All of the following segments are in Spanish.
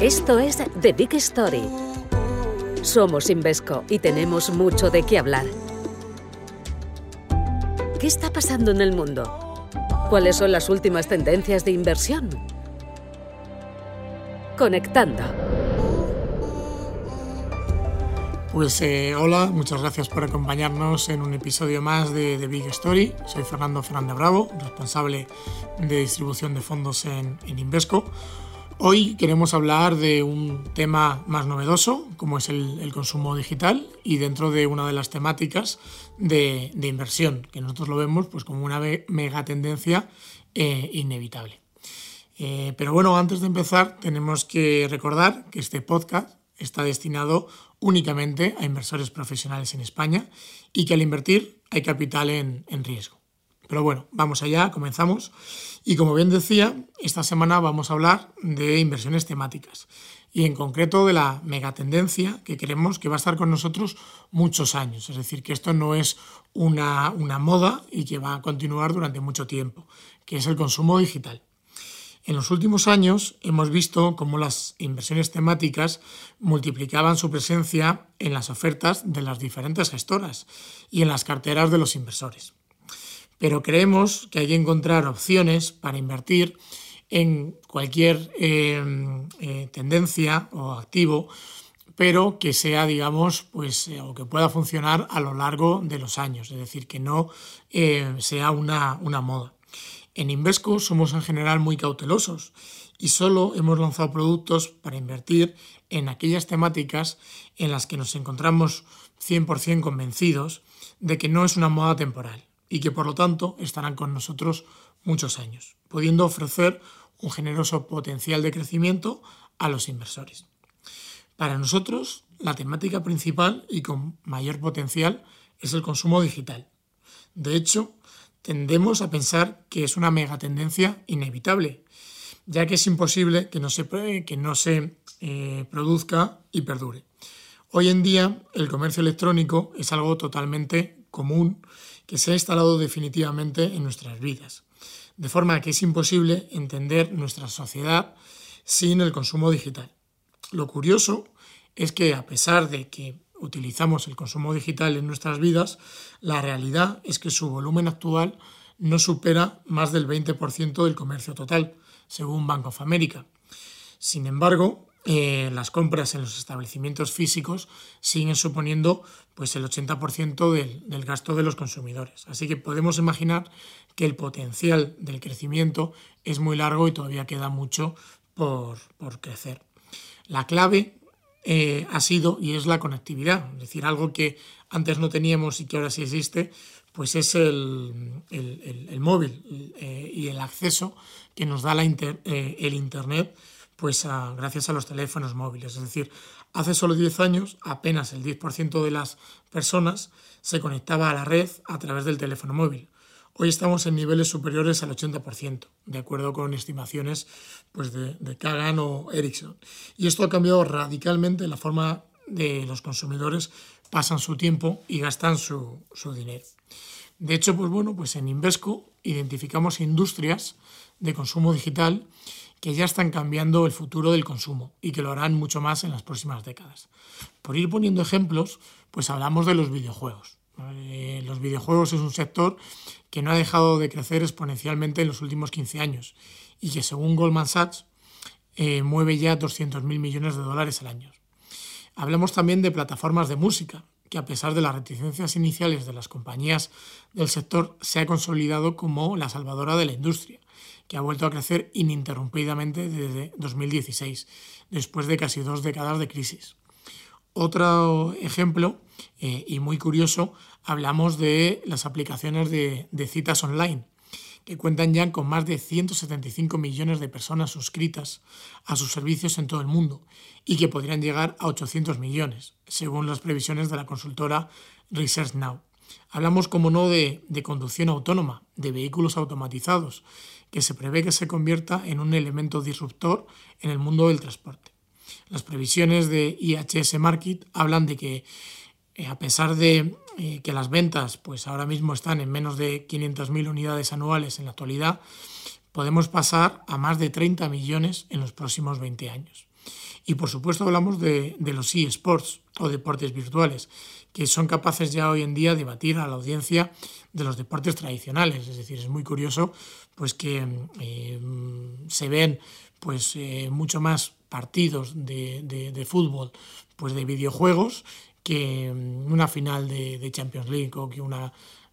Esto es The Big Story. Somos Invesco y tenemos mucho de qué hablar. ¿Qué está pasando en el mundo? ¿Cuáles son las últimas tendencias de inversión? Conectando. Pues eh, hola, muchas gracias por acompañarnos en un episodio más de The Big Story. Soy Fernando Fernández Bravo, responsable de distribución de fondos en, Invesco. Hoy queremos hablar de un tema más novedoso, como es el, consumo digital, y dentro de una de las temáticas de, inversión, que nosotros lo vemos pues, como una mega tendencia eh, inevitable. Eh, pero bueno, antes de empezar, tenemos que recordar que este podcast está destinado únicamente a inversores profesionales en España y que al invertir hay capital en riesgo. Pero bueno, vamos allá, comenzamos. Y como bien decía, esta semana vamos a hablar de inversiones temáticas y en concreto de la megatendencia que creemos que va a estar con nosotros muchos años. Es decir, que esto no es una, una moda y que va a continuar durante mucho tiempo, que es el consumo digital. En los últimos años hemos visto cómo las inversiones temáticas multiplicaban su presencia en las ofertas de las diferentes gestoras y en las carteras de los inversores pero creemos que hay que encontrar opciones para invertir en cualquier eh, eh, tendencia o activo, pero que sea, digamos, pues, eh, o que pueda funcionar a lo largo de los años, es decir, que no sea una, una moda. En Invesco somos en general muy cautelosos y solo hemos lanzado productos para invertir en aquellas temáticas en las que nos encontramos 100% convencidos de que no es una moda temporal y que por lo tanto estarán con nosotros muchos años, pudiendo ofrecer un generoso potencial de crecimiento a los inversores. Para nosotros, la temática principal y con mayor potencial es el consumo digital. De hecho, tendemos a pensar que es una megatendencia inevitable, ya que es imposible que no se, que no se eh, produzca y perdure. Hoy en día el comercio electrónico es algo totalmente común que se ha instalado definitivamente en nuestras vidas, de forma que es imposible entender nuestra sociedad sin el consumo digital. Lo curioso es que a pesar de que utilizamos el consumo digital en nuestras vidas, la realidad es que su volumen actual no supera más del 20% del comercio total, según Bank of America. Sin embargo, eh, las compras en los establecimientos físicos siguen suponiendo pues, el 80% del, gasto de los consumidores. Así que podemos imaginar que el potencial del crecimiento es muy largo y todavía queda mucho por, crecer. La clave eh, ha sido y es la conectividad, es decir, algo que antes no teníamos y que ahora sí existe, pues es el, móvil eh, y el acceso que nos da el Internet pues gracias a los teléfonos móviles. Es decir, hace solo 10 años apenas el 10% de las personas se conectaba a la red a través del teléfono móvil. Hoy estamos en niveles superiores al 80%, de acuerdo con estimaciones pues, de, de Kagan o Ericsson. Y esto ha cambiado radicalmente la forma de los consumidores pasan su tiempo y gastan su, su dinero. De hecho, pues bueno, pues en Invesco identificamos industrias de consumo digital que ya están cambiando el futuro del consumo y que lo harán mucho más en las próximas décadas. Por ir poniendo ejemplos, pues hablamos de los videojuegos. Eh, los videojuegos es un sector que no ha dejado de crecer exponencialmente en los últimos 15 años y que según Goldman Sachs eh, mueve ya 200.000 millones de dólares al año. Hablamos también de plataformas de música, que a pesar de las reticencias iniciales de las compañías del sector, se ha consolidado como la salvadora de la industria que ha vuelto a crecer ininterrumpidamente desde 2016, después de casi dos décadas de crisis. Otro ejemplo, eh, y muy curioso, hablamos de las aplicaciones de, de citas online, que cuentan ya con más de 175 millones de personas suscritas a sus servicios en todo el mundo y que podrían llegar a 800 millones, según las previsiones de la consultora Research Now. Hablamos, como no, de, de conducción autónoma, de vehículos automatizados, que se prevé que se convierta en un elemento disruptor en el mundo del transporte. Las previsiones de IHS Market hablan de que eh, a pesar de eh, que las ventas pues ahora mismo están en menos de 500.000 unidades anuales en la actualidad, podemos pasar a más de 30 millones en los próximos 20 años. Y por supuesto hablamos de, los eSports o deportes virtuales, que son capaces ya hoy en día de batir a la audiencia de los deportes tradicionales. Es decir, es muy curioso pues que eh, se ven pues eh, mucho más partidos de, fútbol pues de videojuegos que mm, una final de, Champions League o que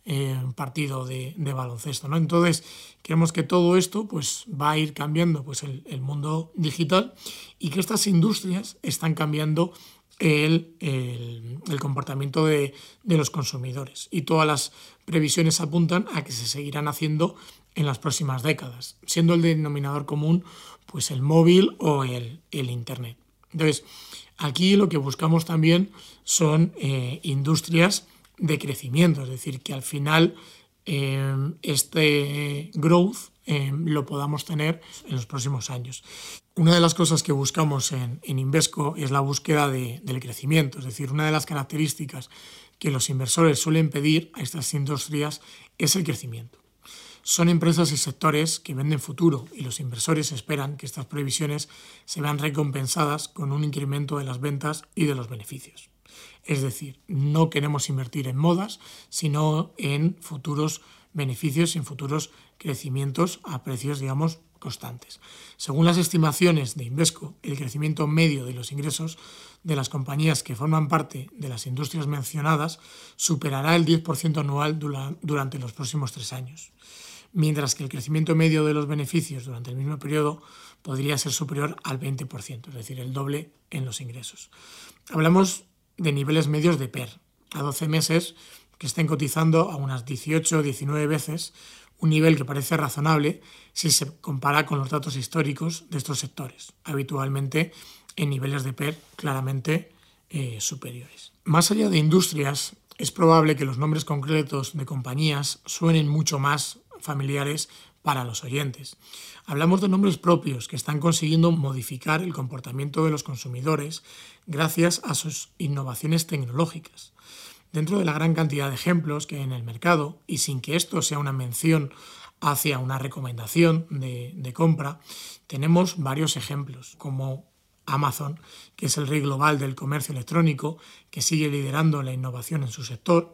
eh, un partido de, baloncesto. ¿no? Entonces, creemos que todo esto pues, va a ir cambiando pues, el, mundo digital y que estas industrias están cambiando el, el, comportamiento de, de, los consumidores. Y todas las previsiones apuntan a que se seguirán haciendo en las próximas décadas, siendo el denominador común pues el móvil o el, Internet. Entonces, aquí lo que buscamos también son eh, industrias de crecimiento, es decir, que al final eh, este growth eh, lo podamos tener en los próximos años. Una de las cosas que buscamos en, Invesco es la búsqueda del crecimiento, es decir, una de las características que los inversores suelen pedir a estas industrias es el crecimiento. Son empresas y sectores que venden futuro y los inversores esperan que estas previsiones se vean recompensadas con un incremento de las ventas y de los beneficios. Es decir, no queremos invertir en modas, sino en futuros beneficios y en futuros crecimientos a precios, digamos, constantes. Según las estimaciones de Invesco, el crecimiento medio de los ingresos de las compañías que forman parte de las industrias mencionadas superará el 10% anual durante los próximos tres años mientras que el crecimiento medio de los beneficios durante el mismo periodo podría ser superior al 20%, es decir, el doble en los ingresos. Hablamos de niveles medios de PER, a 12 meses, que estén cotizando a unas 18 o 19 veces, un nivel que parece razonable si se compara con los datos históricos de estos sectores, habitualmente en niveles de PER claramente eh, superiores. Más allá de industrias, es probable que los nombres concretos de compañías suenen mucho más familiares para los oyentes. Hablamos de nombres propios que están consiguiendo modificar el comportamiento de los consumidores gracias a sus innovaciones tecnológicas. Dentro de la gran cantidad de ejemplos que hay en el mercado, y sin que esto sea una mención hacia una recomendación de, de compra, tenemos varios ejemplos, como Amazon, que es el rey global del comercio electrónico, que sigue liderando la innovación en su sector.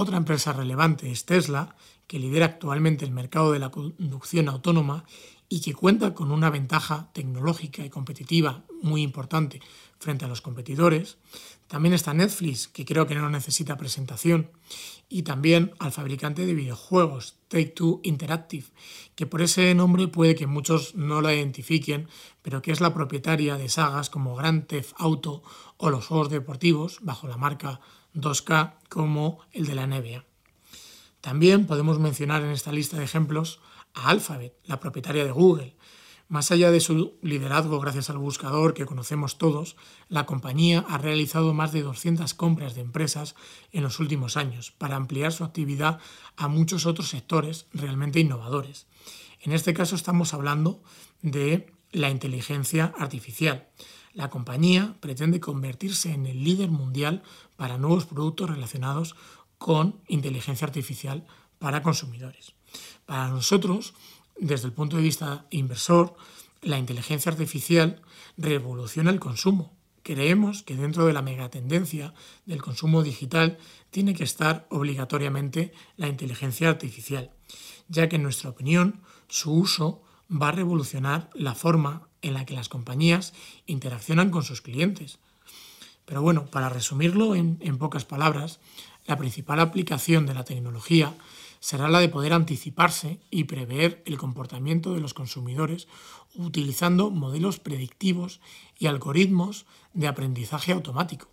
Otra empresa relevante es Tesla, que lidera actualmente el mercado de la conducción autónoma y que cuenta con una ventaja tecnológica y competitiva muy importante frente a los competidores. También está Netflix, que creo que no necesita presentación. Y también al fabricante de videojuegos, Take-Two Interactive, que por ese nombre puede que muchos no la identifiquen, pero que es la propietaria de sagas como Grand Theft Auto o los juegos deportivos, bajo la marca 2K, como el de la NBA. También podemos mencionar en esta lista de ejemplos a Alphabet, la propietaria de Google. Más allá de su liderazgo gracias al buscador que conocemos todos, la compañía ha realizado más de 200 compras de empresas en los últimos años para ampliar su actividad a muchos otros sectores realmente innovadores. En este caso estamos hablando de la inteligencia artificial. La compañía pretende convertirse en el líder mundial para nuevos productos relacionados con inteligencia artificial para consumidores. Para nosotros, desde el punto de vista inversor, la inteligencia artificial revoluciona el consumo. Creemos que dentro de la megatendencia del consumo digital tiene que estar obligatoriamente la inteligencia artificial, ya que en nuestra opinión su uso va a revolucionar la forma en la que las compañías interaccionan con sus clientes. Pero bueno, para resumirlo en, pocas palabras, la principal aplicación de la tecnología será la de poder anticiparse y prever el comportamiento de los consumidores utilizando modelos predictivos y algoritmos de aprendizaje automático.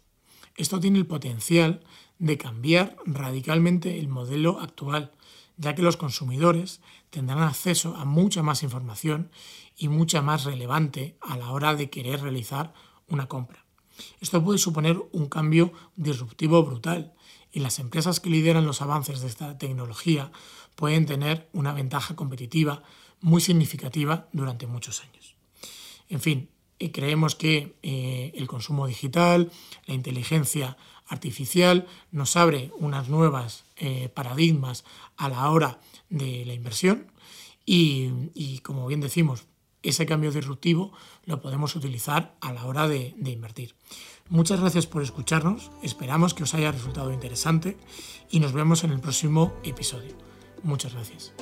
Esto tiene el potencial de cambiar radicalmente el modelo actual, ya que los consumidores tendrán acceso a mucha más información y mucha más relevante a la hora de querer realizar una compra. Esto puede suponer un cambio disruptivo brutal y las empresas que lideran los avances de esta tecnología pueden tener una ventaja competitiva muy significativa durante muchos años. En fin, eh, creemos que eh, el consumo digital, la inteligencia artificial nos abre unas nuevas eh, paradigmas a la hora de la inversión y, como bien decimos, ese cambio disruptivo lo podemos utilizar a la hora de, de invertir. Muchas gracias por escucharnos, esperamos que os haya resultado interesante y nos vemos en el próximo episodio. Muchas gracias.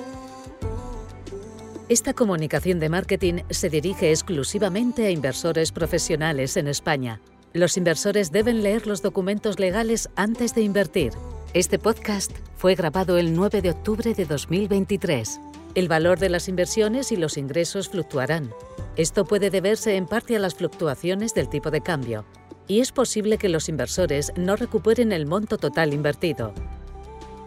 Esta comunicación de marketing se dirige exclusivamente a inversores profesionales en España. Los inversores deben leer los documentos legales antes de invertir. Este podcast fue grabado el 9 de octubre de 2023. El valor de las inversiones y los ingresos fluctuarán. Esto puede deberse en parte a las fluctuaciones del tipo de cambio, y es posible que los inversores no recuperen el monto total invertido.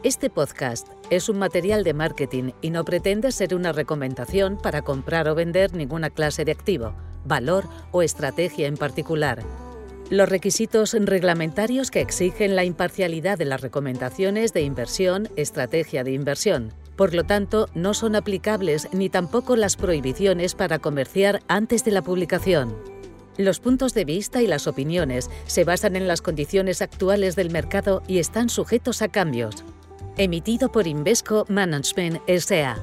Este podcast es un material de marketing y no pretende ser una recomendación para comprar o vender ninguna clase de activo, valor o estrategia en particular. Los requisitos reglamentarios que exigen la imparcialidad de las recomendaciones de inversión, estrategia de inversión. Por lo tanto, no son aplicables ni tampoco las prohibiciones para comerciar antes de la publicación. Los puntos de vista y las opiniones se basan en las condiciones actuales del mercado y están sujetos a cambios. Emitido por Invesco Management S.A.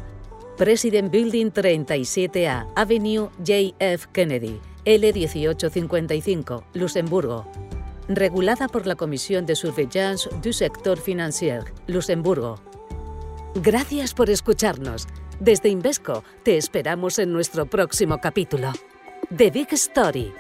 President Building 37A, Avenue J.F. Kennedy, L1855, Luxemburgo. Regulada por la Comisión de Surveillance du Sector Financier, Luxemburgo. Gracias por escucharnos. Desde Invesco te esperamos en nuestro próximo capítulo. The Big Story